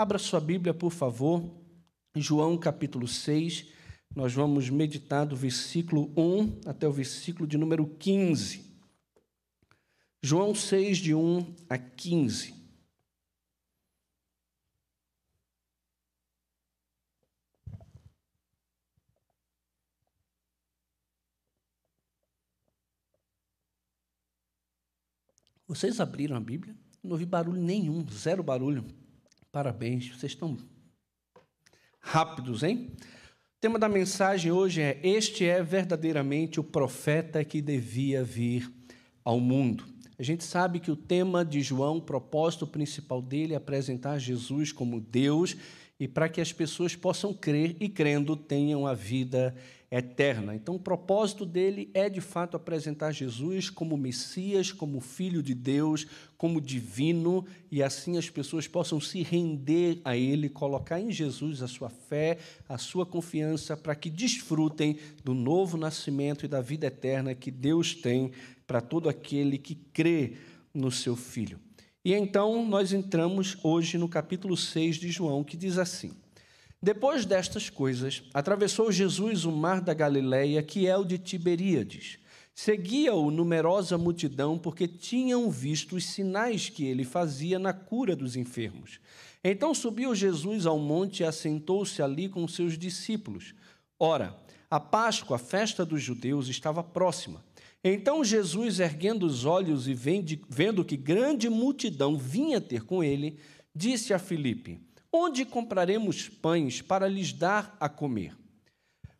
Abra sua Bíblia, por favor, João capítulo 6. Nós vamos meditar do versículo 1 até o versículo de número 15. João 6, de 1 a 15. Vocês abriram a Bíblia? Não ouvi barulho nenhum, zero barulho. Parabéns, vocês estão rápidos, hein? O tema da mensagem hoje é: Este é verdadeiramente o profeta que devia vir ao mundo. A gente sabe que o tema de João, o propósito principal dele é apresentar Jesus como Deus e para que as pessoas possam crer e, crendo, tenham a vida eterna. Então, o propósito dele é, de fato, apresentar Jesus como Messias, como Filho de Deus, como divino, e assim as pessoas possam se render a ele, colocar em Jesus a sua fé, a sua confiança, para que desfrutem do novo nascimento e da vida eterna que Deus tem para todo aquele que crê no seu Filho. E então nós entramos hoje no capítulo 6 de João, que diz assim: depois destas coisas, atravessou Jesus o mar da Galileia, que é o de Tiberíades. Seguia-o numerosa multidão, porque tinham visto os sinais que ele fazia na cura dos enfermos. Então subiu Jesus ao monte e assentou-se ali com seus discípulos. Ora, a Páscoa, a festa dos judeus, estava próxima. Então Jesus, erguendo os olhos e vendo que grande multidão vinha ter com ele, disse a Filipe: Onde compraremos pães para lhes dar a comer?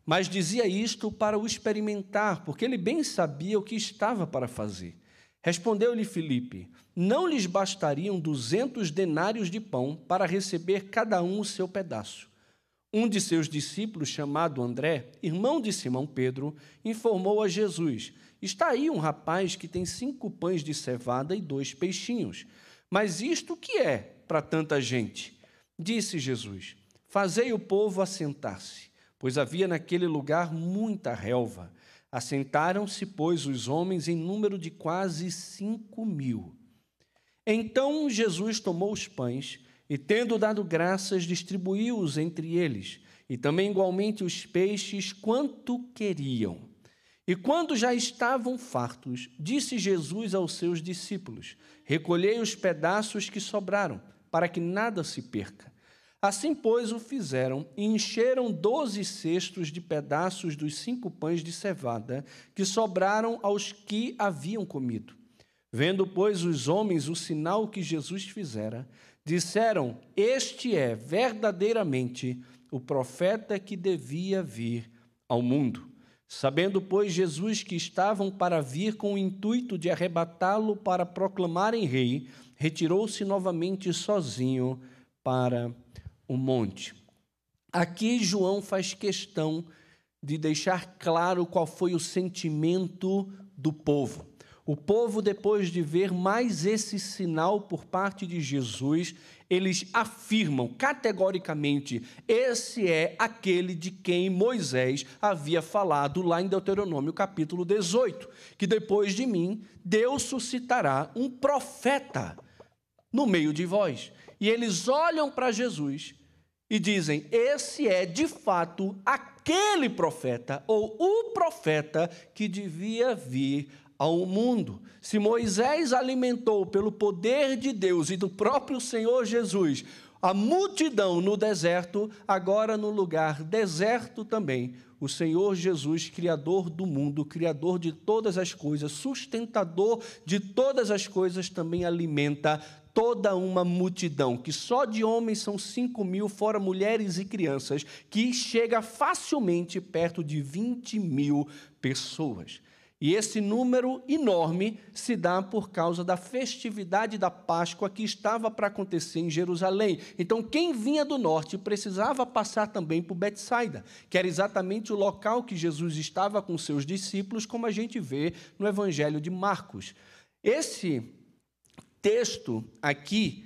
Mas dizia isto para o experimentar, porque ele bem sabia o que estava para fazer. Respondeu-lhe Filipe: Não lhes bastariam duzentos denários de pão para receber cada um o seu pedaço. Um de seus discípulos, chamado André, irmão de Simão Pedro, informou a Jesus: Está aí um rapaz que tem cinco pães de cevada e dois peixinhos. Mas isto que é para tanta gente? Disse Jesus: Fazei o povo assentar-se, pois havia naquele lugar muita relva. Assentaram-se, pois, os homens em número de quase cinco mil. Então Jesus tomou os pães e, tendo dado graças, distribuiu-os entre eles, e também igualmente os peixes, quanto queriam. E quando já estavam fartos, disse Jesus aos seus discípulos: Recolhei os pedaços que sobraram, para que nada se perca. Assim, pois, o fizeram e encheram doze cestos de pedaços dos cinco pães de cevada que sobraram aos que haviam comido. Vendo, pois, os homens o sinal que Jesus fizera, disseram: Este é verdadeiramente o profeta que devia vir ao mundo. Sabendo, pois, Jesus que estavam para vir com o intuito de arrebatá-lo para proclamarem rei, retirou-se novamente sozinho para o monte. Aqui João faz questão de deixar claro qual foi o sentimento do povo. O povo, depois de ver mais esse sinal por parte de Jesus, eles afirmam categoricamente: esse é aquele de quem Moisés havia falado lá em Deuteronômio capítulo 18, que depois de mim Deus suscitará um profeta no meio de vós. E eles olham para Jesus e dizem: esse é de fato aquele profeta, ou o profeta que devia vir ao mundo. Se Moisés alimentou pelo poder de Deus e do próprio Senhor Jesus a multidão no deserto, agora no lugar deserto também, o Senhor Jesus, Criador do mundo, Criador de todas as coisas, sustentador de todas as coisas, também alimenta toda uma multidão, que só de homens são cinco mil, fora mulheres e crianças, que chega facilmente perto de 20 mil pessoas. E esse número enorme se dá por causa da festividade da Páscoa que estava para acontecer em Jerusalém. Então, quem vinha do norte precisava passar também por Betsaida, que era exatamente o local que Jesus estava com seus discípulos, como a gente vê no Evangelho de Marcos. Esse texto aqui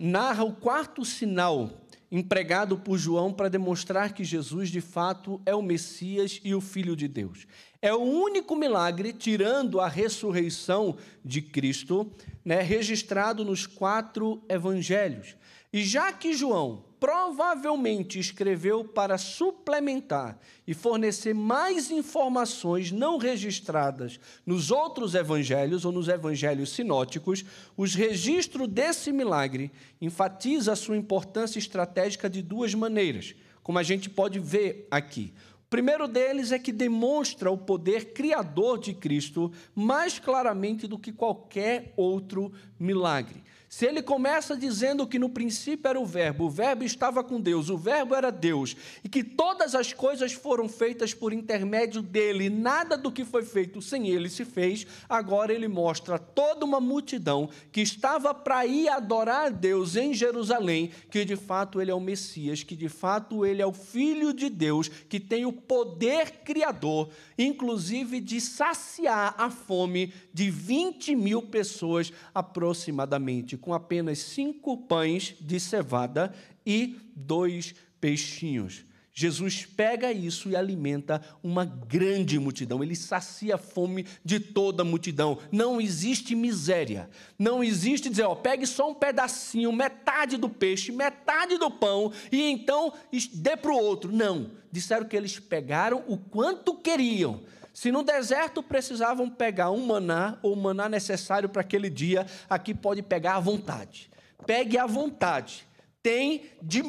narra o quarto sinal empregado por João para demonstrar que Jesus de fato é o Messias e o Filho de Deus. É o único milagre, tirando a ressurreição de Cristo, né, registrado nos quatro evangelhos. E já que João provavelmente escreveu para suplementar e fornecer mais informações não registradas nos outros evangelhos ou nos evangelhos sinóticos, os registros desse milagre enfatiza a sua importância estratégica de duas maneiras, como a gente pode ver aqui. O primeiro deles é que demonstra o poder criador de Cristo mais claramente do que qualquer outro milagre. Se ele começa dizendo que no princípio era o Verbo, o Verbo estava com Deus, o Verbo era Deus, e que todas as coisas foram feitas por intermédio dele, nada do que foi feito sem ele se fez, agora ele mostra toda uma multidão que estava para ir adorar a Deus em Jerusalém, que de fato ele é o Messias, que de fato ele é o Filho de Deus, que tem o poder criador, inclusive de saciar a fome de 20 mil pessoas aproximadamente com apenas cinco pães de cevada e dois peixinhos. Jesus pega isso e alimenta uma grande multidão, ele sacia a fome de toda a multidão. Não existe miséria, não existe dizer, ó, pegue só um pedacinho, metade do peixe, metade do pão, e então dê para o outro. Não, disseram que eles pegaram o quanto queriam se no deserto precisavam pegar um maná, ou o maná necessário para aquele dia, aqui pode pegar à vontade. Pegue à vontade. Tem de,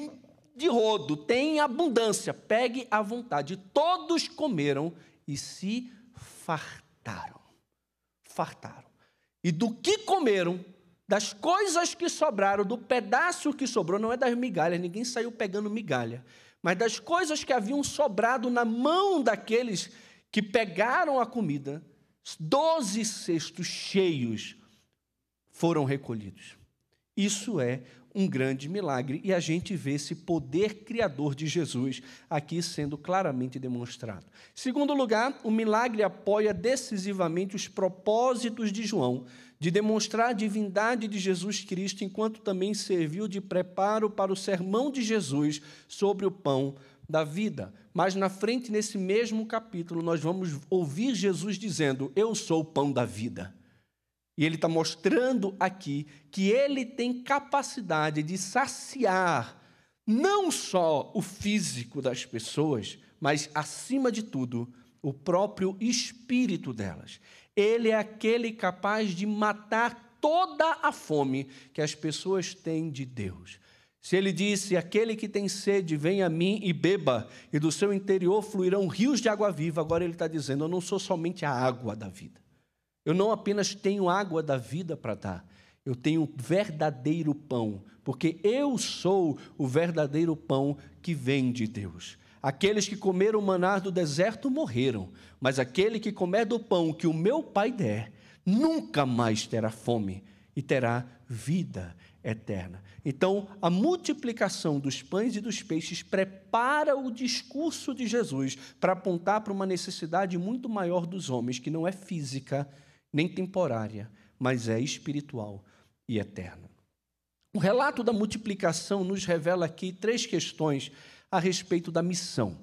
de rodo, tem abundância. Pegue à vontade. Todos comeram e se fartaram. Fartaram. E do que comeram, das coisas que sobraram, do pedaço que sobrou, não é das migalhas, ninguém saiu pegando migalha, mas das coisas que haviam sobrado na mão daqueles que pegaram a comida, doze cestos cheios foram recolhidos. Isso é um grande milagre e a gente vê esse poder criador de Jesus aqui sendo claramente demonstrado. Segundo lugar, o milagre apoia decisivamente os propósitos de João de demonstrar a divindade de Jesus Cristo, enquanto também serviu de preparo para o sermão de Jesus sobre o pão da vida. Mas na frente, nesse mesmo capítulo, nós vamos ouvir Jesus dizendo: Eu sou o pão da vida. E ele está mostrando aqui que ele tem capacidade de saciar não só o físico das pessoas, mas, acima de tudo, o próprio espírito delas. Ele é aquele capaz de matar toda a fome que as pessoas têm de Deus. Se ele disse: Aquele que tem sede, vem a mim e beba, e do seu interior fluirão rios de água viva. Agora ele está dizendo: Eu não sou somente a água da vida. Eu não apenas tenho água da vida para dar, eu tenho verdadeiro pão, porque eu sou o verdadeiro pão que vem de Deus. Aqueles que comeram o maná do deserto morreram, mas aquele que comer do pão que o meu Pai der, nunca mais terá fome e terá vida eterna. Então, a multiplicação dos pães e dos peixes prepara o discurso de Jesus para apontar para uma necessidade muito maior dos homens, que não é física nem temporária, mas é espiritual e eterna. O relato da multiplicação nos revela aqui três questões a respeito da missão.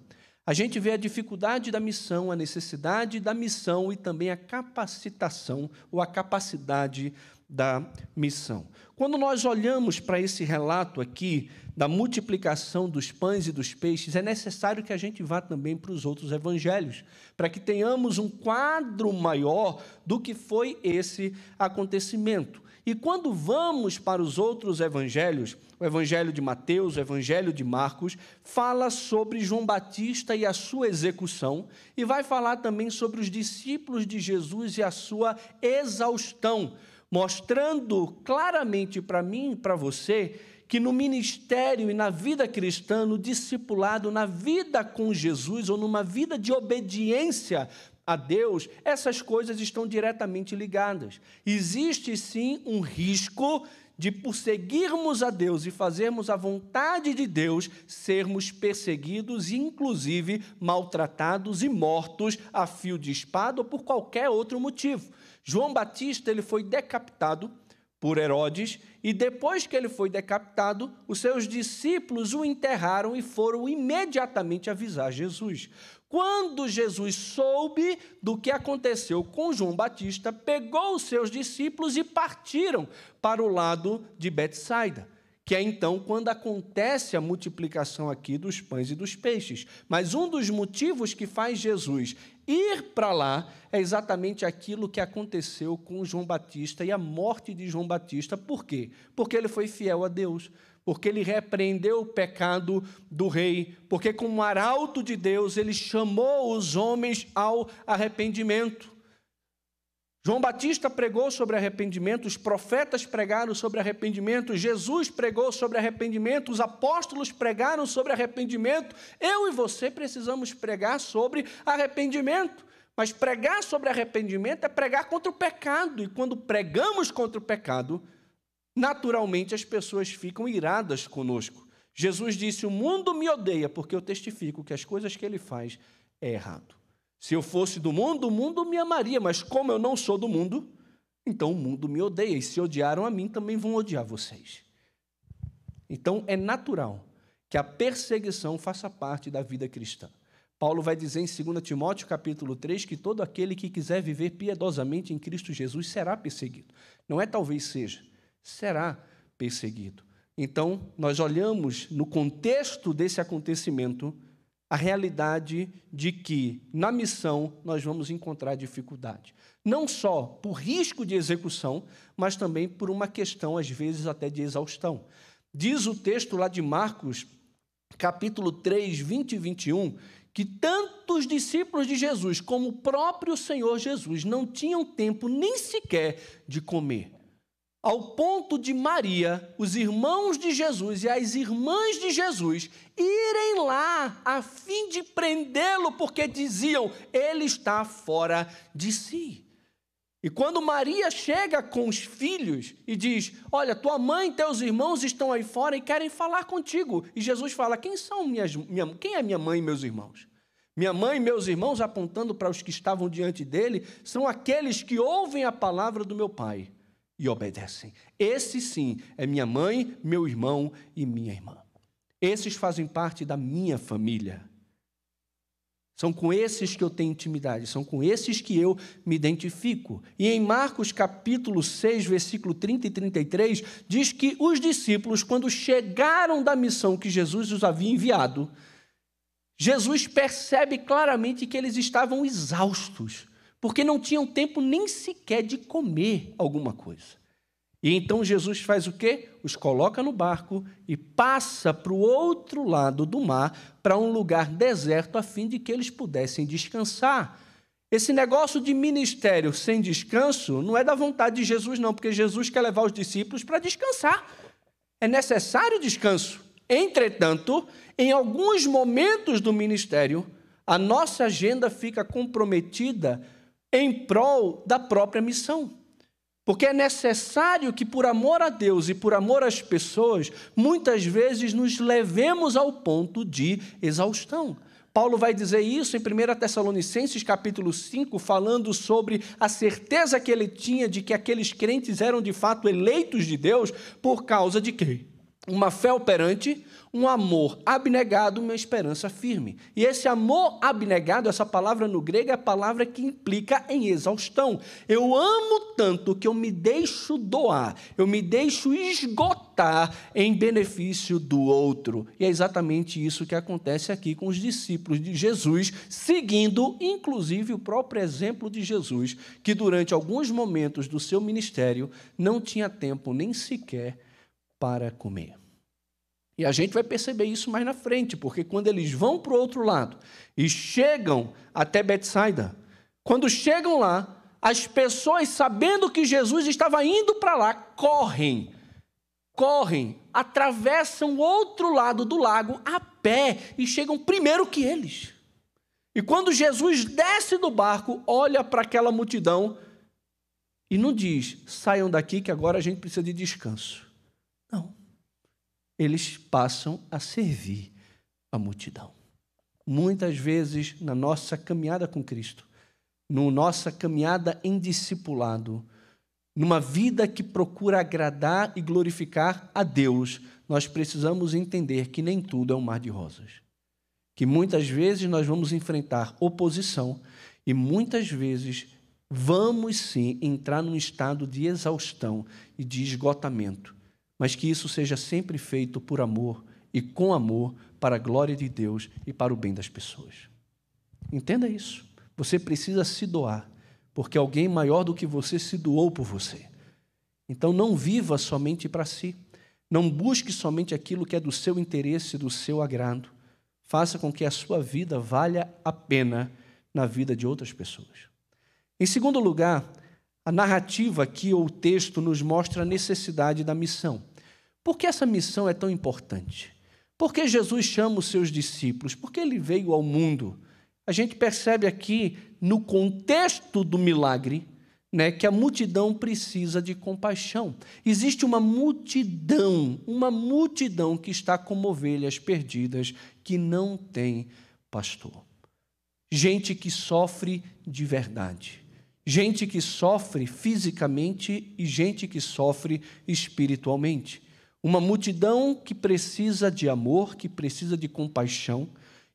A gente vê a dificuldade da missão, a necessidade da missão e também a capacitação ou a capacidade da missão. Quando nós olhamos para esse relato aqui da multiplicação dos pães e dos peixes, é necessário que a gente vá também para os outros evangelhos, para que tenhamos um quadro maior do que foi esse acontecimento. E quando vamos para os outros evangelhos, o evangelho de Mateus, o evangelho de Marcos, fala sobre João Batista e a sua execução, e vai falar também sobre os discípulos de Jesus e a sua exaustão mostrando claramente para mim e para você que no ministério e na vida cristã, no discipulado, na vida com Jesus ou numa vida de obediência a Deus, essas coisas estão diretamente ligadas. Existe sim um risco de, por seguirmos a Deus e fazermos a vontade de Deus, sermos perseguidos inclusive, maltratados e mortos a fio de espada ou por qualquer outro motivo. João Batista ele foi decapitado por Herodes e depois que ele foi decapitado, os seus discípulos o enterraram e foram imediatamente avisar Jesus. Quando Jesus soube do que aconteceu com João Batista, pegou os seus discípulos e partiram para o lado de Betsaida que é então quando acontece a multiplicação aqui dos pães e dos peixes. Mas um dos motivos que faz Jesus ir para lá é exatamente aquilo que aconteceu com João Batista e a morte de João Batista. Por quê? Porque ele foi fiel a Deus, porque ele repreendeu o pecado do rei, porque, como arauto de Deus, ele chamou os homens ao arrependimento. João Batista pregou sobre arrependimento, os profetas pregaram sobre arrependimento, Jesus pregou sobre arrependimento, os apóstolos pregaram sobre arrependimento. Eu e você precisamos pregar sobre arrependimento. Mas pregar sobre arrependimento é pregar contra o pecado, e quando pregamos contra o pecado, naturalmente as pessoas ficam iradas conosco. Jesus disse: O mundo me odeia porque eu testifico que as coisas que ele faz é errado. Se eu fosse do mundo, o mundo me amaria, mas como eu não sou do mundo, então o mundo me odeia. E se odiaram a mim, também vão odiar vocês. Então é natural que a perseguição faça parte da vida cristã. Paulo vai dizer em 2 Timóteo capítulo 3 que todo aquele que quiser viver piedosamente em Cristo Jesus será perseguido. Não é talvez seja, será perseguido. Então, nós olhamos no contexto desse acontecimento a realidade de que na missão nós vamos encontrar dificuldade. Não só por risco de execução, mas também por uma questão, às vezes, até de exaustão. Diz o texto lá de Marcos, capítulo 3, 20 e 21, que tanto os discípulos de Jesus como o próprio Senhor Jesus não tinham tempo nem sequer de comer ao ponto de Maria, os irmãos de Jesus e as irmãs de Jesus irem lá a fim de prendê-lo, porque diziam, ele está fora de si. E quando Maria chega com os filhos e diz: Olha, tua mãe e teus irmãos estão aí fora e querem falar contigo. E Jesus fala: Quem são minhas, minha, quem é minha mãe e meus irmãos? Minha mãe e meus irmãos, apontando para os que estavam diante dele, são aqueles que ouvem a palavra do meu pai e obedecem. Esse sim é minha mãe, meu irmão e minha irmã. Esses fazem parte da minha família. São com esses que eu tenho intimidade, são com esses que eu me identifico. E em Marcos capítulo 6, versículo 30 e 33, diz que os discípulos, quando chegaram da missão que Jesus os havia enviado, Jesus percebe claramente que eles estavam exaustos porque não tinham tempo nem sequer de comer alguma coisa. E então Jesus faz o quê? Os coloca no barco e passa para o outro lado do mar, para um lugar deserto, a fim de que eles pudessem descansar. Esse negócio de ministério sem descanso não é da vontade de Jesus, não, porque Jesus quer levar os discípulos para descansar. É necessário descanso. Entretanto, em alguns momentos do ministério, a nossa agenda fica comprometida em prol da própria missão. Porque é necessário que, por amor a Deus e por amor às pessoas, muitas vezes nos levemos ao ponto de exaustão. Paulo vai dizer isso em 1 Tessalonicenses capítulo 5, falando sobre a certeza que ele tinha de que aqueles crentes eram de fato eleitos de Deus por causa de quê? Uma fé operante, um amor abnegado, uma esperança firme. E esse amor abnegado, essa palavra no grego é a palavra que implica em exaustão. Eu amo tanto que eu me deixo doar, eu me deixo esgotar em benefício do outro. E é exatamente isso que acontece aqui com os discípulos de Jesus, seguindo inclusive o próprio exemplo de Jesus, que durante alguns momentos do seu ministério não tinha tempo nem sequer para comer. E a gente vai perceber isso mais na frente, porque quando eles vão para o outro lado e chegam até Betsaida, quando chegam lá, as pessoas, sabendo que Jesus estava indo para lá, correm, correm, atravessam o outro lado do lago a pé e chegam primeiro que eles. E quando Jesus desce do barco, olha para aquela multidão e não diz: saiam daqui que agora a gente precisa de descanso. Eles passam a servir a multidão. Muitas vezes, na nossa caminhada com Cristo, na nossa caminhada em discipulado, numa vida que procura agradar e glorificar a Deus, nós precisamos entender que nem tudo é um mar de rosas. Que muitas vezes nós vamos enfrentar oposição e muitas vezes vamos sim entrar num estado de exaustão e de esgotamento mas que isso seja sempre feito por amor e com amor para a glória de Deus e para o bem das pessoas. Entenda isso. Você precisa se doar, porque alguém maior do que você se doou por você. Então não viva somente para si. Não busque somente aquilo que é do seu interesse, do seu agrado. Faça com que a sua vida valha a pena na vida de outras pessoas. Em segundo lugar, a narrativa aqui, ou o texto, nos mostra a necessidade da missão. Por que essa missão é tão importante? Por que Jesus chama os seus discípulos? Porque ele veio ao mundo. A gente percebe aqui, no contexto do milagre, né, que a multidão precisa de compaixão. Existe uma multidão, uma multidão que está como ovelhas perdidas, que não tem pastor. Gente que sofre de verdade. Gente que sofre fisicamente e gente que sofre espiritualmente. Uma multidão que precisa de amor, que precisa de compaixão,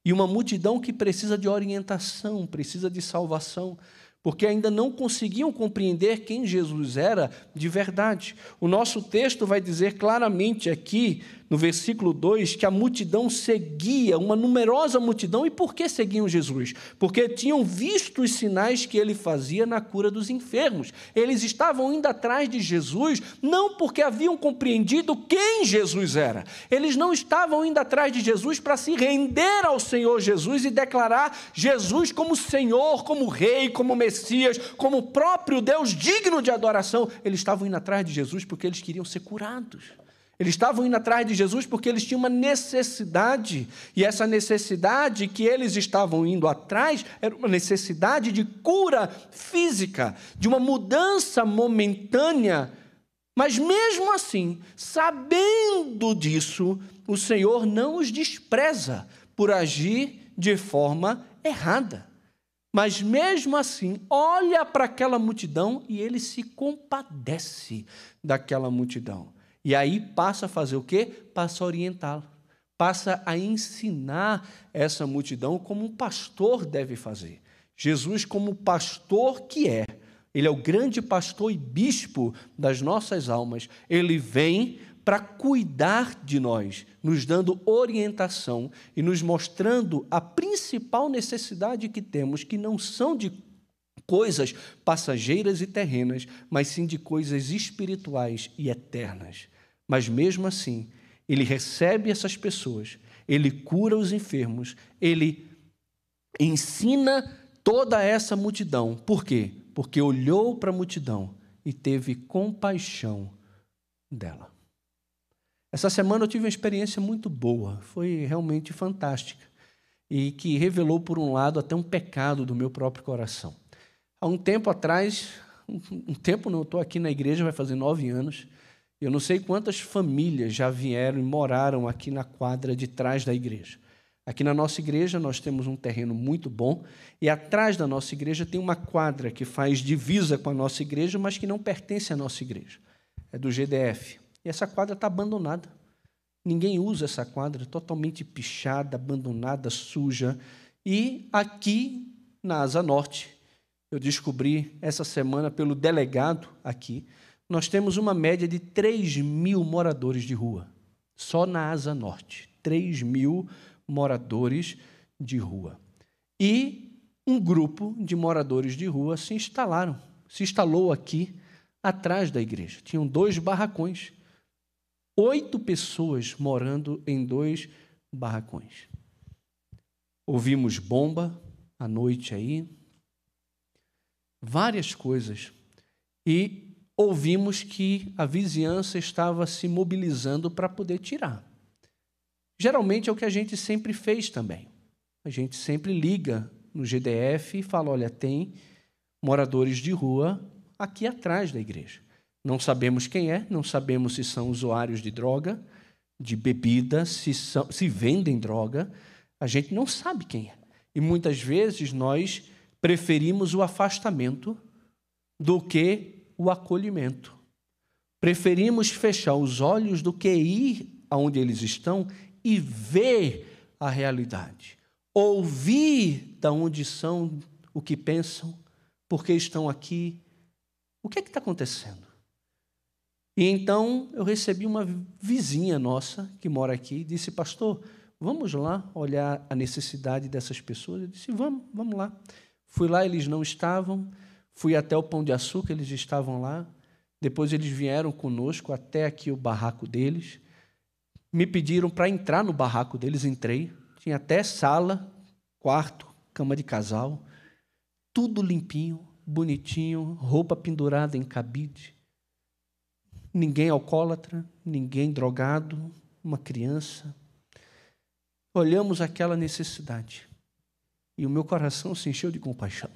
e uma multidão que precisa de orientação, precisa de salvação porque ainda não conseguiam compreender quem Jesus era de verdade. O nosso texto vai dizer claramente aqui, no versículo 2, que a multidão seguia, uma numerosa multidão. E por que seguiam Jesus? Porque tinham visto os sinais que ele fazia na cura dos enfermos. Eles estavam indo atrás de Jesus, não porque haviam compreendido quem Jesus era. Eles não estavam indo atrás de Jesus para se render ao Senhor Jesus e declarar Jesus como Senhor, como Rei, como Messias, como próprio Deus digno de adoração. Eles estavam indo atrás de Jesus porque eles queriam ser curados. Eles estavam indo atrás de Jesus porque eles tinham uma necessidade, e essa necessidade que eles estavam indo atrás era uma necessidade de cura física, de uma mudança momentânea. Mas mesmo assim, sabendo disso, o Senhor não os despreza por agir de forma errada. Mas mesmo assim, olha para aquela multidão e ele se compadece daquela multidão. E aí passa a fazer o quê? Passa a orientá-la. Passa a ensinar essa multidão como um pastor deve fazer. Jesus, como pastor que é, ele é o grande pastor e bispo das nossas almas. Ele vem para cuidar de nós, nos dando orientação e nos mostrando a principal necessidade que temos, que não são de coisas passageiras e terrenas, mas sim de coisas espirituais e eternas. Mas mesmo assim, ele recebe essas pessoas, ele cura os enfermos, ele ensina toda essa multidão. Por quê? Porque olhou para a multidão e teve compaixão dela. Essa semana eu tive uma experiência muito boa, foi realmente fantástica e que revelou, por um lado, até um pecado do meu próprio coração. Há um tempo atrás, um tempo não, estou aqui na igreja, vai fazer nove anos. Eu não sei quantas famílias já vieram e moraram aqui na quadra de trás da igreja. Aqui na nossa igreja nós temos um terreno muito bom e atrás da nossa igreja tem uma quadra que faz divisa com a nossa igreja, mas que não pertence à nossa igreja. É do GDF. E essa quadra está abandonada. Ninguém usa essa quadra, totalmente pichada, abandonada, suja. E aqui na Asa Norte eu descobri essa semana pelo delegado aqui, nós temos uma média de 3 mil moradores de rua, só na Asa Norte. 3 mil moradores de rua. E um grupo de moradores de rua se instalaram, se instalou aqui atrás da igreja. Tinham dois barracões. Oito pessoas morando em dois barracões. Ouvimos bomba à noite aí, várias coisas. E ouvimos que a vizinhança estava se mobilizando para poder tirar. Geralmente é o que a gente sempre fez também. A gente sempre liga no GDF e fala: olha, tem moradores de rua aqui atrás da igreja. Não sabemos quem é, não sabemos se são usuários de droga, de bebida, se, são, se vendem droga. A gente não sabe quem é. E muitas vezes nós preferimos o afastamento do que o acolhimento. Preferimos fechar os olhos do que ir aonde eles estão e ver a realidade. Ouvir da onde são, o que pensam, porque estão aqui. O que é que está acontecendo? E então eu recebi uma vizinha nossa que mora aqui e disse, pastor, vamos lá olhar a necessidade dessas pessoas? Eu disse, vamos, vamos lá. Fui lá, eles não estavam. Fui até o Pão de Açúcar, eles estavam lá. Depois eles vieram conosco até aqui o barraco deles. Me pediram para entrar no barraco deles, entrei. Tinha até sala, quarto, cama de casal, tudo limpinho, bonitinho, roupa pendurada em cabide. Ninguém alcoólatra, ninguém drogado, uma criança. Olhamos aquela necessidade e o meu coração se encheu de compaixão.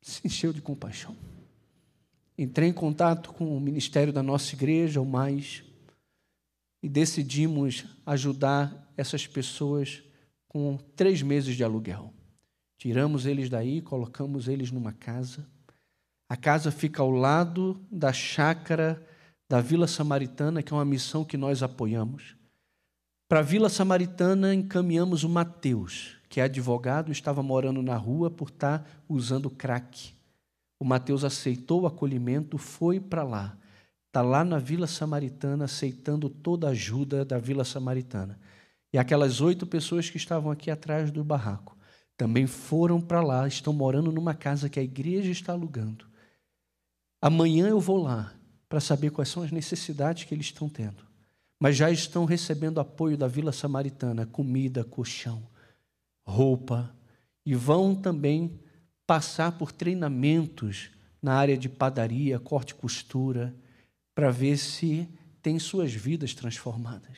Se encheu de compaixão. Entrei em contato com o ministério da nossa igreja, o mais, e decidimos ajudar essas pessoas com três meses de aluguel. Tiramos eles daí, colocamos eles numa casa. A casa fica ao lado da chácara da Vila Samaritana, que é uma missão que nós apoiamos. Para a Vila Samaritana encaminhamos o Mateus, que é advogado, estava morando na rua por estar usando crack. O Mateus aceitou o acolhimento, foi para lá. Está lá na Vila Samaritana, aceitando toda a ajuda da Vila Samaritana. E aquelas oito pessoas que estavam aqui atrás do barraco também foram para lá, estão morando numa casa que a igreja está alugando. Amanhã eu vou lá para saber quais são as necessidades que eles estão tendo. Mas já estão recebendo apoio da Vila Samaritana, comida, colchão, roupa, e vão também passar por treinamentos na área de padaria, corte e costura, para ver se tem suas vidas transformadas.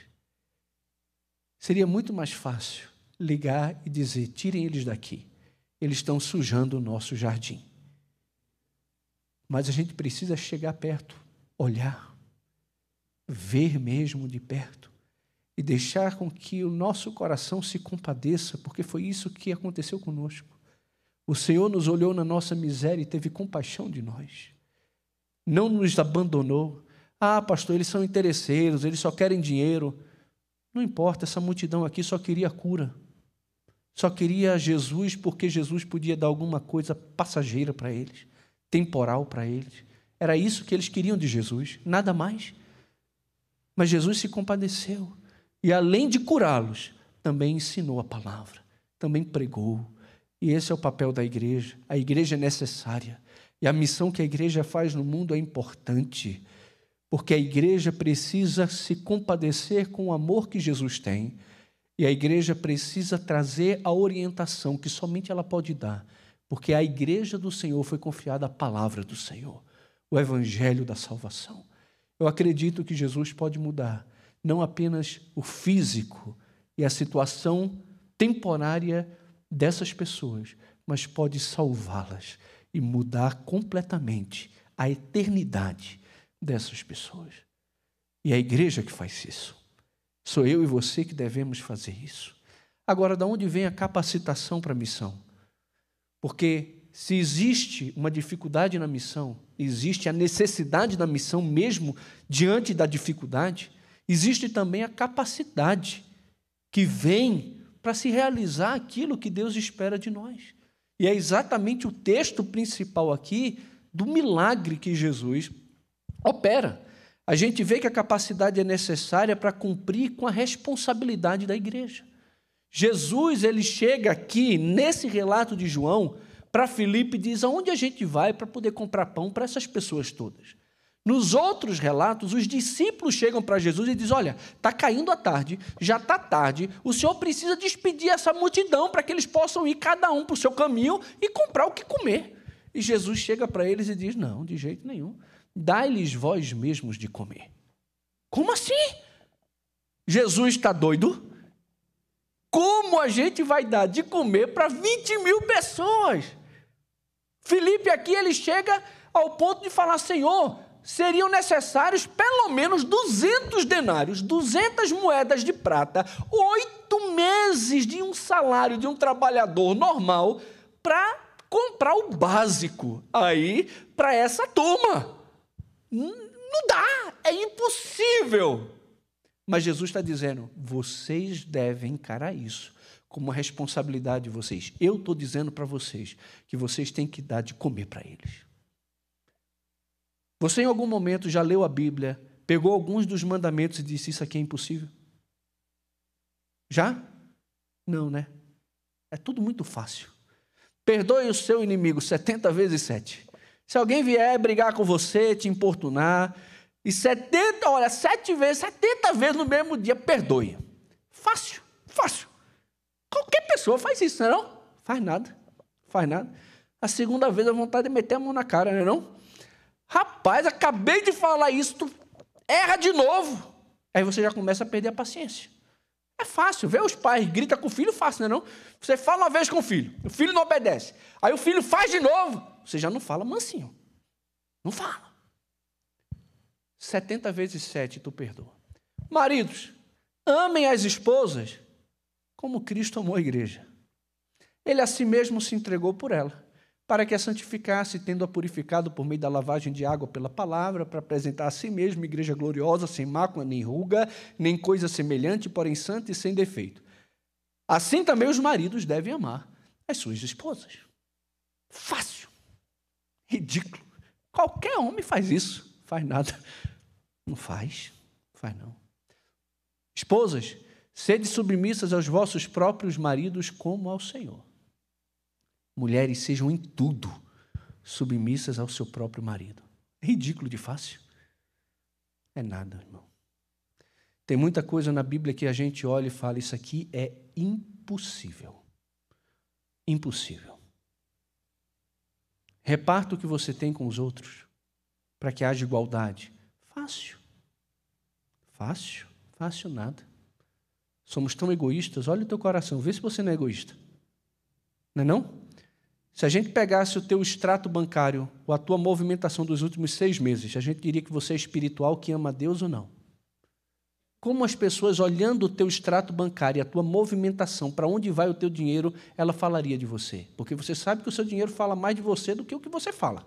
Seria muito mais fácil ligar e dizer: tirem eles daqui, eles estão sujando o nosso jardim. Mas a gente precisa chegar perto, olhar, ver mesmo de perto e deixar com que o nosso coração se compadeça, porque foi isso que aconteceu conosco. O Senhor nos olhou na nossa miséria e teve compaixão de nós. Não nos abandonou. Ah, pastor, eles são interesseiros, eles só querem dinheiro. Não importa, essa multidão aqui só queria cura. Só queria Jesus porque Jesus podia dar alguma coisa passageira para eles, temporal para eles. Era isso que eles queriam de Jesus, nada mais. Mas Jesus se compadeceu e, além de curá-los, também ensinou a palavra, também pregou. E esse é o papel da igreja. A igreja é necessária. E a missão que a igreja faz no mundo é importante porque a igreja precisa se compadecer com o amor que Jesus tem, e a igreja precisa trazer a orientação que somente ela pode dar, porque a igreja do Senhor foi confiada a palavra do Senhor, o evangelho da salvação. Eu acredito que Jesus pode mudar não apenas o físico e a situação temporária dessas pessoas, mas pode salvá-las e mudar completamente a eternidade dessas pessoas. E é a igreja que faz isso. Sou eu e você que devemos fazer isso. Agora, de onde vem a capacitação para a missão? Porque se existe uma dificuldade na missão, existe a necessidade da missão mesmo diante da dificuldade, existe também a capacidade que vem para se realizar aquilo que Deus espera de nós. E é exatamente o texto principal aqui do milagre que Jesus opera. A gente vê que a capacidade é necessária para cumprir com a responsabilidade da igreja. Jesus, ele chega aqui nesse relato de João para Filipe diz: aonde a gente vai para poder comprar pão para essas pessoas todas? Nos outros relatos, os discípulos chegam para Jesus e dizem: Olha, está caindo a tarde, já está tarde, o senhor precisa despedir essa multidão para que eles possam ir cada um para o seu caminho e comprar o que comer. E Jesus chega para eles e diz: Não, de jeito nenhum dai-lhes vós mesmos de comer. Como assim? Jesus está doido? Como a gente vai dar de comer para 20 mil pessoas? Felipe aqui ele chega ao ponto de falar: Senhor, seriam necessários pelo menos 200 denários, 200 moedas de prata, oito meses de um salário de um trabalhador normal para comprar o básico aí para essa turma. Não dá, é impossível. Mas Jesus está dizendo: vocês devem encarar isso como responsabilidade de vocês. Eu estou dizendo para vocês que vocês têm que dar de comer para eles. Você em algum momento já leu a Bíblia, pegou alguns dos mandamentos e disse: Isso aqui é impossível? Já? Não, né? É tudo muito fácil. Perdoe o seu inimigo 70 vezes 7. Se alguém vier brigar com você, te importunar, e 70, olha, 7 vezes, 70 vezes no mesmo dia, perdoe. Fácil, fácil. Qualquer pessoa faz isso, não é não? Faz nada, faz nada. A segunda vez a vontade de meter a mão na cara, não é não? Rapaz, acabei de falar isso, tu erra de novo. Aí você já começa a perder a paciência. É fácil, vê os pais, grita com o filho, fácil, não é não? Você fala uma vez com o filho, o filho não obedece. Aí o filho faz de novo, você já não fala mansinho. Não fala. 70 vezes 7 tu perdoa. Maridos, amem as esposas como Cristo amou a igreja. Ele a si mesmo se entregou por ela para que a santificasse, tendo-a purificado por meio da lavagem de água pela palavra, para apresentar a si mesmo igreja gloriosa, sem mácula, nem ruga, nem coisa semelhante, porém santa e sem defeito. Assim também os maridos devem amar as suas esposas. Fácil. Ridículo. Qualquer homem faz isso. Faz nada. Não faz. Faz não. Esposas, sede submissas aos vossos próprios maridos como ao Senhor mulheres sejam em tudo submissas ao seu próprio marido. Ridículo de fácil. É nada, irmão. Tem muita coisa na Bíblia que a gente olha e fala: isso aqui é impossível. Impossível. Reparta o que você tem com os outros, para que haja igualdade. Fácil. Fácil. Fácil nada. Somos tão egoístas. Olha o teu coração, vê se você não é egoísta. Não é não? Se a gente pegasse o teu extrato bancário, ou a tua movimentação dos últimos seis meses, a gente diria que você é espiritual, que ama a Deus ou não? Como as pessoas, olhando o teu extrato bancário e a tua movimentação, para onde vai o teu dinheiro, ela falaria de você? Porque você sabe que o seu dinheiro fala mais de você do que o que você fala.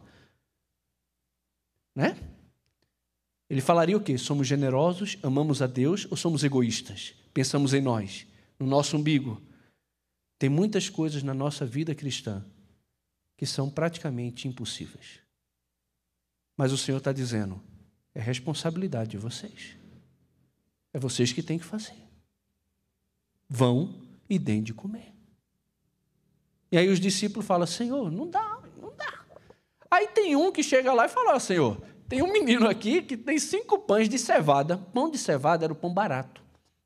Né? Ele falaria o quê? Somos generosos, amamos a Deus ou somos egoístas? Pensamos em nós, no nosso umbigo. Tem muitas coisas na nossa vida cristã que são praticamente impossíveis. Mas o Senhor está dizendo: é responsabilidade de vocês. É vocês que têm que fazer. Vão e deem de comer. E aí os discípulos falam: Senhor, não dá, não dá. Aí tem um que chega lá e fala: Senhor, tem um menino aqui que tem cinco pães de cevada. Pão de cevada era o pão barato.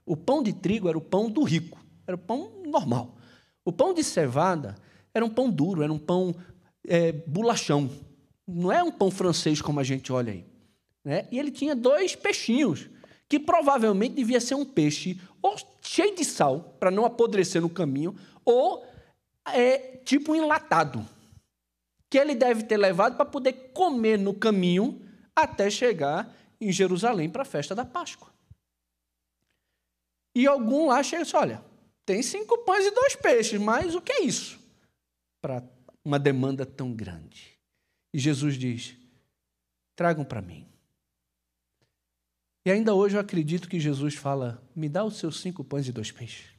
O pão de trigo era o pão do rico, era o pão normal. O pão de cevada era um pão duro, era um pão é, bolachão. Não é um pão francês como a gente olha aí. Né? E ele tinha dois peixinhos, que provavelmente devia ser um peixe ou cheio de sal, para não apodrecer no caminho, ou é, tipo enlatado, que ele deve ter levado para poder comer no caminho até chegar em Jerusalém para a festa da Páscoa. E algum lá chega e diz: olha, tem cinco pães e dois peixes, mas o que é isso? para uma demanda tão grande. E Jesus diz: tragam para mim. E ainda hoje eu acredito que Jesus fala: me dá os seus cinco pães e dois peixes.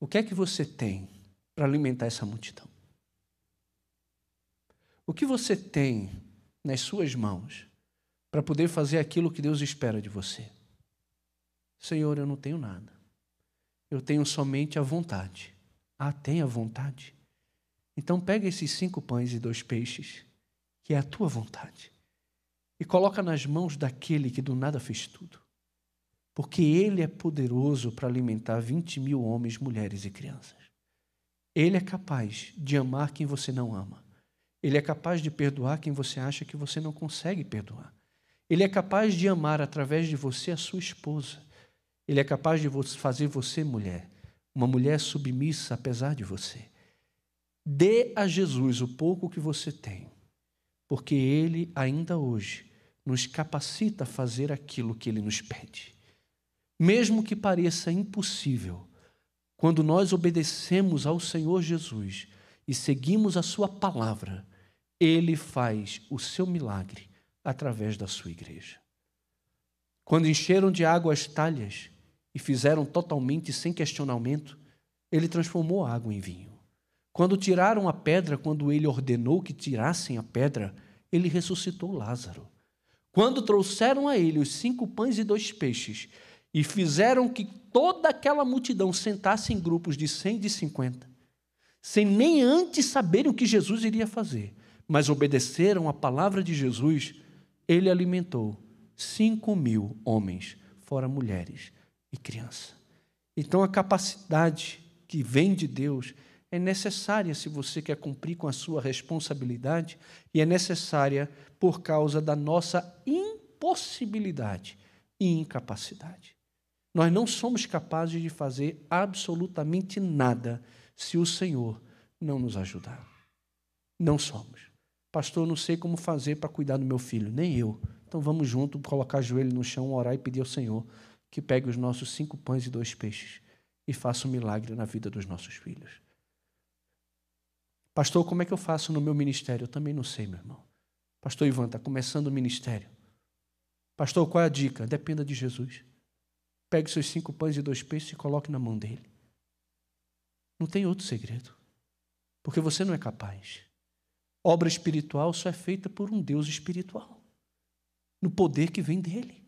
O que é que você tem para alimentar essa multidão? O que você tem nas suas mãos para poder fazer aquilo que Deus espera de você? Senhor, eu não tenho nada. Eu tenho somente a vontade. Ah, tenha vontade. Então pega esses cinco pães e dois peixes, que é a tua vontade, e coloca nas mãos daquele que do nada fez tudo. Porque ele é poderoso para alimentar 20 mil homens, mulheres e crianças. Ele é capaz de amar quem você não ama. Ele é capaz de perdoar quem você acha que você não consegue perdoar. Ele é capaz de amar através de você a sua esposa. Ele é capaz de fazer você mulher, uma mulher submissa apesar de você. Dê a Jesus o pouco que você tem, porque Ele ainda hoje nos capacita a fazer aquilo que Ele nos pede. Mesmo que pareça impossível, quando nós obedecemos ao Senhor Jesus e seguimos a Sua palavra, Ele faz o seu milagre através da sua igreja. Quando encheram de água as talhas e fizeram totalmente sem questionamento, Ele transformou a água em vinho. Quando tiraram a pedra, quando ele ordenou que tirassem a pedra, ele ressuscitou Lázaro. Quando trouxeram a ele os cinco pães e dois peixes e fizeram que toda aquela multidão sentasse em grupos de cem e de cinquenta, sem nem antes saberem o que Jesus iria fazer, mas obedeceram a palavra de Jesus, ele alimentou cinco mil homens, fora mulheres e crianças. Então a capacidade que vem de Deus é necessária se você quer cumprir com a sua responsabilidade e é necessária por causa da nossa impossibilidade e incapacidade. Nós não somos capazes de fazer absolutamente nada se o Senhor não nos ajudar. Não somos. Pastor, não sei como fazer para cuidar do meu filho. Nem eu. Então vamos junto, colocar joelho no chão, orar e pedir ao Senhor que pegue os nossos cinco pães e dois peixes e faça um milagre na vida dos nossos filhos. Pastor, como é que eu faço no meu ministério? Eu também não sei, meu irmão. Pastor Ivan, está começando o ministério. Pastor, qual é a dica? Dependa de Jesus. Pegue seus cinco pães e dois peixes e coloque na mão dele. Não tem outro segredo. Porque você não é capaz. Obra espiritual só é feita por um Deus espiritual. No poder que vem dele.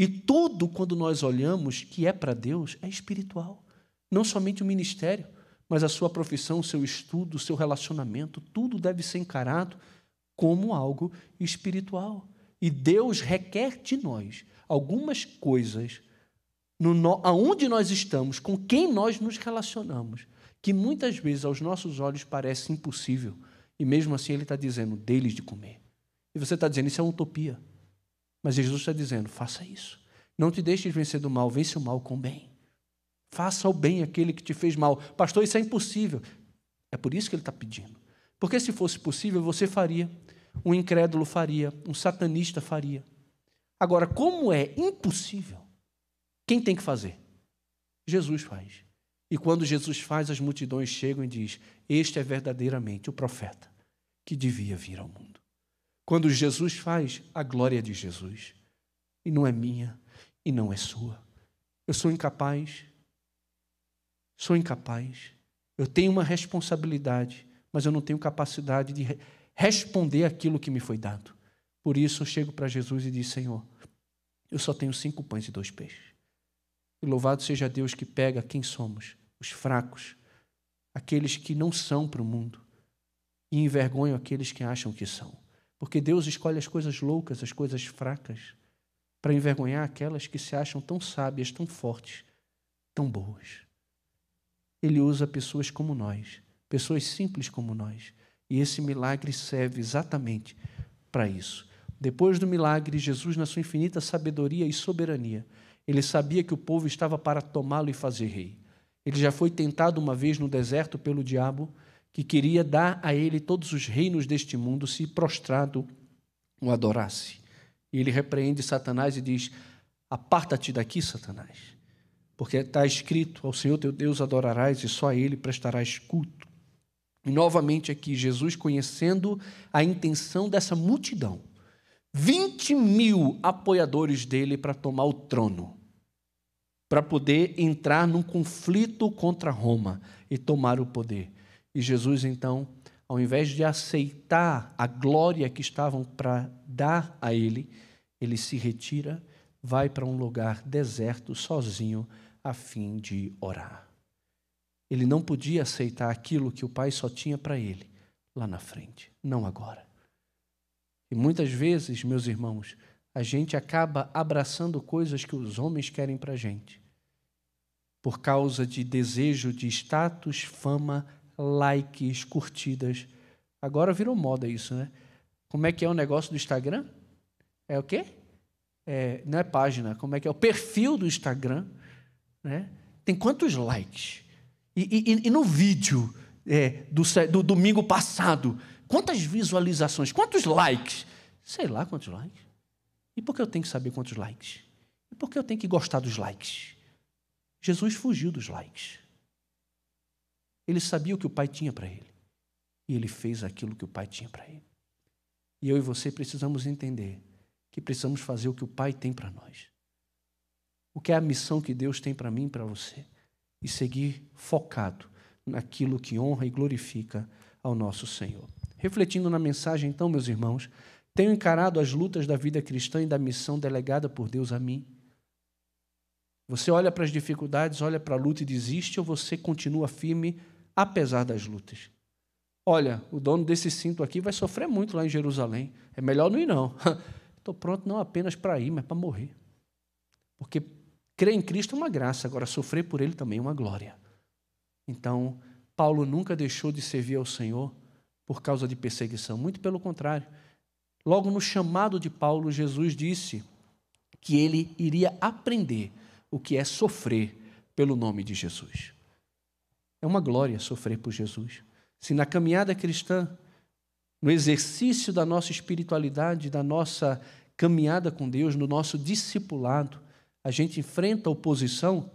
E tudo, quando nós olhamos que é para Deus, é espiritual. Não somente o ministério mas a sua profissão, o seu estudo, o seu relacionamento, tudo deve ser encarado como algo espiritual. E Deus requer de nós algumas coisas, no, aonde nós estamos, com quem nós nos relacionamos, que muitas vezes aos nossos olhos parece impossível, e mesmo assim Ele está dizendo, deles de comer. E você está dizendo, isso é uma utopia. Mas Jesus está dizendo, faça isso. Não te deixes vencer do mal, vence o mal com o bem. Faça o bem àquele que te fez mal. Pastor, isso é impossível. É por isso que ele está pedindo. Porque se fosse possível, você faria. Um incrédulo faria. Um satanista faria. Agora, como é impossível, quem tem que fazer? Jesus faz. E quando Jesus faz, as multidões chegam e diz: Este é verdadeiramente o profeta que devia vir ao mundo. Quando Jesus faz, a glória de Jesus. E não é minha e não é sua. Eu sou incapaz, Sou incapaz. Eu tenho uma responsabilidade, mas eu não tenho capacidade de responder aquilo que me foi dado. Por isso eu chego para Jesus e digo: Senhor, eu só tenho cinco pães e dois peixes. E louvado seja Deus que pega quem somos, os fracos, aqueles que não são para o mundo, e envergonham aqueles que acham que são. Porque Deus escolhe as coisas loucas, as coisas fracas, para envergonhar aquelas que se acham tão sábias, tão fortes, tão boas. Ele usa pessoas como nós, pessoas simples como nós. E esse milagre serve exatamente para isso. Depois do milagre, Jesus, na sua infinita sabedoria e soberania, ele sabia que o povo estava para tomá-lo e fazer rei. Ele já foi tentado uma vez no deserto pelo diabo, que queria dar a ele todos os reinos deste mundo se prostrado o adorasse. E ele repreende Satanás e diz: Aparta-te daqui, Satanás porque está escrito: ao Senhor teu Deus adorarás e só a Ele prestarás culto. E novamente aqui, Jesus conhecendo a intenção dessa multidão, 20 mil apoiadores dele para tomar o trono, para poder entrar num conflito contra Roma e tomar o poder. E Jesus, então, ao invés de aceitar a glória que estavam para dar a ele, ele se retira, vai para um lugar deserto, sozinho, a fim de orar. Ele não podia aceitar aquilo que o pai só tinha para ele lá na frente, não agora. E muitas vezes, meus irmãos, a gente acaba abraçando coisas que os homens querem para a gente, por causa de desejo de status, fama, likes, curtidas. Agora virou moda isso, né? Como é que é o negócio do Instagram? É o quê? É, não é página, como é que é? O perfil do Instagram né? Tem quantos likes? E, e, e no vídeo é, do, do domingo passado, quantas visualizações? Quantos likes? Sei lá quantos likes. E por que eu tenho que saber quantos likes? E por que eu tenho que gostar dos likes? Jesus fugiu dos likes. Ele sabia o que o Pai tinha para ele. E ele fez aquilo que o Pai tinha para ele. E eu e você precisamos entender que precisamos fazer o que o Pai tem para nós o que é a missão que Deus tem para mim e para você, e seguir focado naquilo que honra e glorifica ao nosso Senhor. Refletindo na mensagem, então, meus irmãos, tenho encarado as lutas da vida cristã e da missão delegada por Deus a mim. Você olha para as dificuldades, olha para a luta e desiste, ou você continua firme apesar das lutas? Olha, o dono desse cinto aqui vai sofrer muito lá em Jerusalém. É melhor não ir, não. Estou pronto não apenas para ir, mas para morrer. Porque crer em Cristo é uma graça, agora sofrer por Ele também é uma glória. Então, Paulo nunca deixou de servir ao Senhor por causa de perseguição, muito pelo contrário. Logo no chamado de Paulo, Jesus disse que ele iria aprender o que é sofrer pelo nome de Jesus. É uma glória sofrer por Jesus. Se na caminhada cristã, no exercício da nossa espiritualidade, da nossa caminhada com Deus, no nosso discipulado, a gente enfrenta oposição,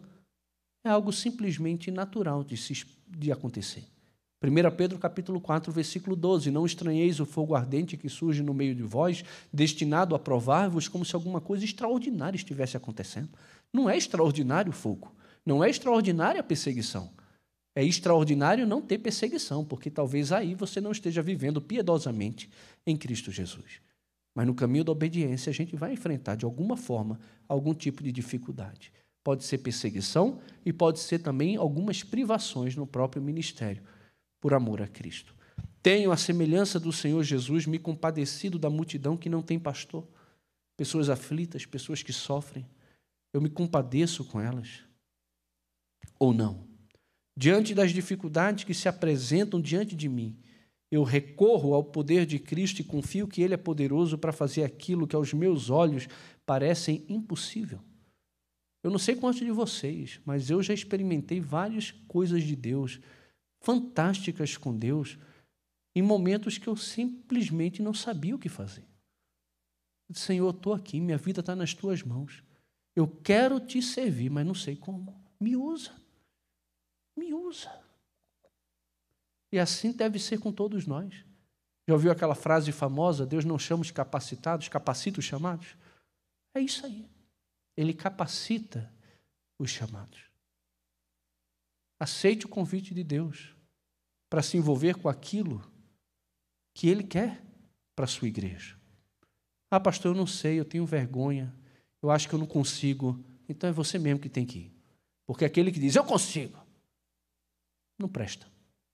é algo simplesmente natural de, se, de acontecer. 1 Pedro capítulo 4, versículo 12: Não estranheis o fogo ardente que surge no meio de vós, destinado a provar-vos como se alguma coisa extraordinária estivesse acontecendo. Não é extraordinário o fogo, não é extraordinária a perseguição. É extraordinário não ter perseguição, porque talvez aí você não esteja vivendo piedosamente em Cristo Jesus. Mas no caminho da obediência, a gente vai enfrentar, de alguma forma, algum tipo de dificuldade. Pode ser perseguição e pode ser também algumas privações no próprio ministério por amor a Cristo. Tenho, a semelhança do Senhor Jesus, me compadecido da multidão que não tem pastor, pessoas aflitas, pessoas que sofrem. Eu me compadeço com elas. Ou não? Diante das dificuldades que se apresentam diante de mim, eu recorro ao poder de Cristo e confio que Ele é poderoso para fazer aquilo que aos meus olhos parecem impossível. Eu não sei quantos de vocês, mas eu já experimentei várias coisas de Deus fantásticas com Deus em momentos que eu simplesmente não sabia o que fazer. Senhor, estou aqui, minha vida está nas tuas mãos. Eu quero te servir, mas não sei como. Me usa. Me usa. E assim deve ser com todos nós. Já ouviu aquela frase famosa: Deus não chama os capacitados, capacita os chamados? É isso aí. Ele capacita os chamados. Aceite o convite de Deus para se envolver com aquilo que Ele quer para a sua igreja. Ah, pastor, eu não sei, eu tenho vergonha, eu acho que eu não consigo. Então é você mesmo que tem que ir. Porque aquele que diz, eu consigo, não presta,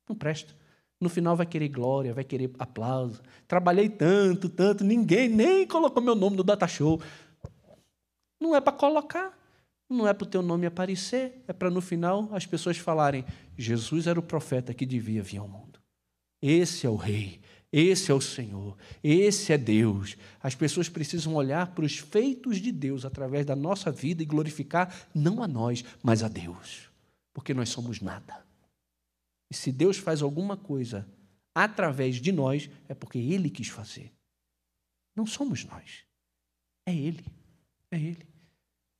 não presta. No final vai querer glória, vai querer aplauso. Trabalhei tanto, tanto, ninguém nem colocou meu nome no data show. Não é para colocar não é para o teu nome aparecer, é para no final as pessoas falarem: Jesus era o profeta que devia vir ao mundo. Esse é o Rei, esse é o Senhor, esse é Deus. As pessoas precisam olhar para os feitos de Deus através da nossa vida e glorificar não a nós, mas a Deus, porque nós somos nada. E se Deus faz alguma coisa através de nós, é porque Ele quis fazer. Não somos nós, é Ele, é Ele.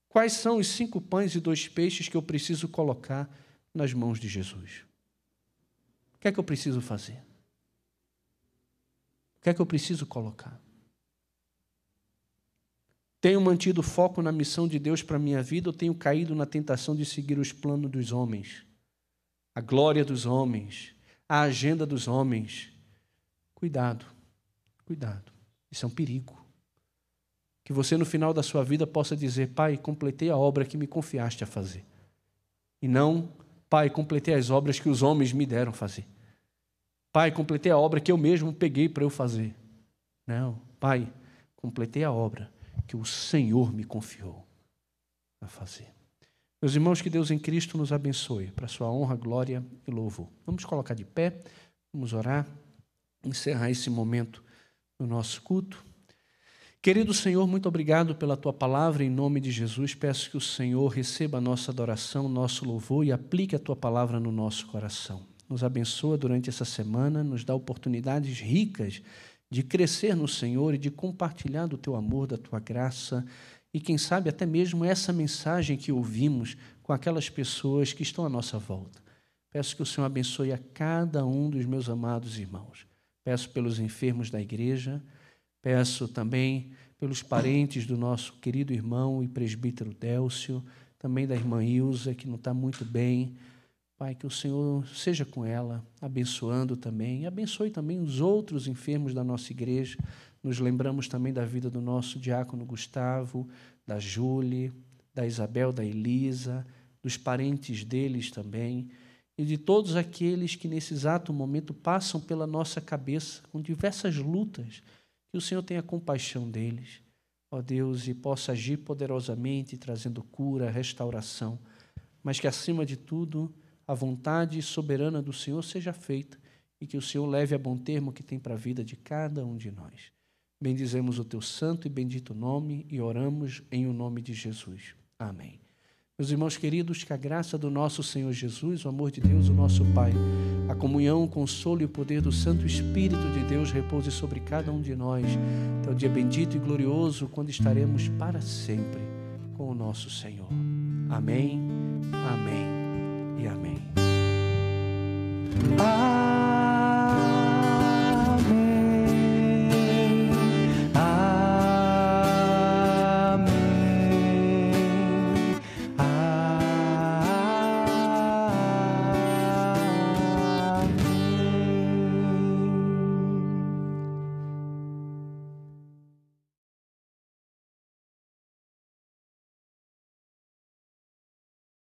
Quais são os cinco pães e dois peixes que eu preciso colocar nas mãos de Jesus? O que é que eu preciso fazer? O que é que eu preciso colocar? Tenho mantido foco na missão de Deus para a minha vida ou tenho caído na tentação de seguir os planos dos homens, a glória dos homens, a agenda dos homens? Cuidado, cuidado. Isso é um perigo. Que você, no final da sua vida, possa dizer: Pai, completei a obra que me confiaste a fazer. E não, Pai, completei as obras que os homens me deram fazer. Pai, completei a obra que eu mesmo peguei para eu fazer. Não, Pai, completei a obra que o Senhor me confiou a fazer. Meus irmãos, que Deus em Cristo nos abençoe, para sua honra, glória e louvor. Vamos colocar de pé, vamos orar, encerrar esse momento do nosso culto. Querido Senhor, muito obrigado pela tua palavra. Em nome de Jesus, peço que o Senhor receba a nossa adoração, nosso louvor e aplique a tua palavra no nosso coração. Nos abençoa durante essa semana, nos dá oportunidades ricas de crescer no Senhor e de compartilhar do teu amor, da tua graça e, quem sabe, até mesmo essa mensagem que ouvimos com aquelas pessoas que estão à nossa volta. Peço que o Senhor abençoe a cada um dos meus amados irmãos. Peço pelos enfermos da igreja Peço também pelos parentes do nosso querido irmão e presbítero Délcio, também da irmã Ilza, que não está muito bem, Pai, que o Senhor seja com ela, abençoando também, e abençoe também os outros enfermos da nossa igreja. Nos lembramos também da vida do nosso diácono Gustavo, da Júlia, da Isabel, da Elisa, dos parentes deles também, e de todos aqueles que nesse exato momento passam pela nossa cabeça com diversas lutas, que o Senhor tenha compaixão deles, ó Deus, e possa agir poderosamente, trazendo cura, restauração, mas que acima de tudo, a vontade soberana do Senhor seja feita e que o Senhor leve a bom termo que tem para a vida de cada um de nós. Bendizemos o teu santo e bendito nome e oramos em o nome de Jesus. Amém. Meus irmãos queridos, que a graça do nosso Senhor Jesus, o amor de Deus, o nosso Pai, a comunhão, o consolo e o poder do Santo Espírito de Deus repouse sobre cada um de nós, até o dia bendito e glorioso, quando estaremos para sempre com o nosso Senhor. Amém, amém e amém.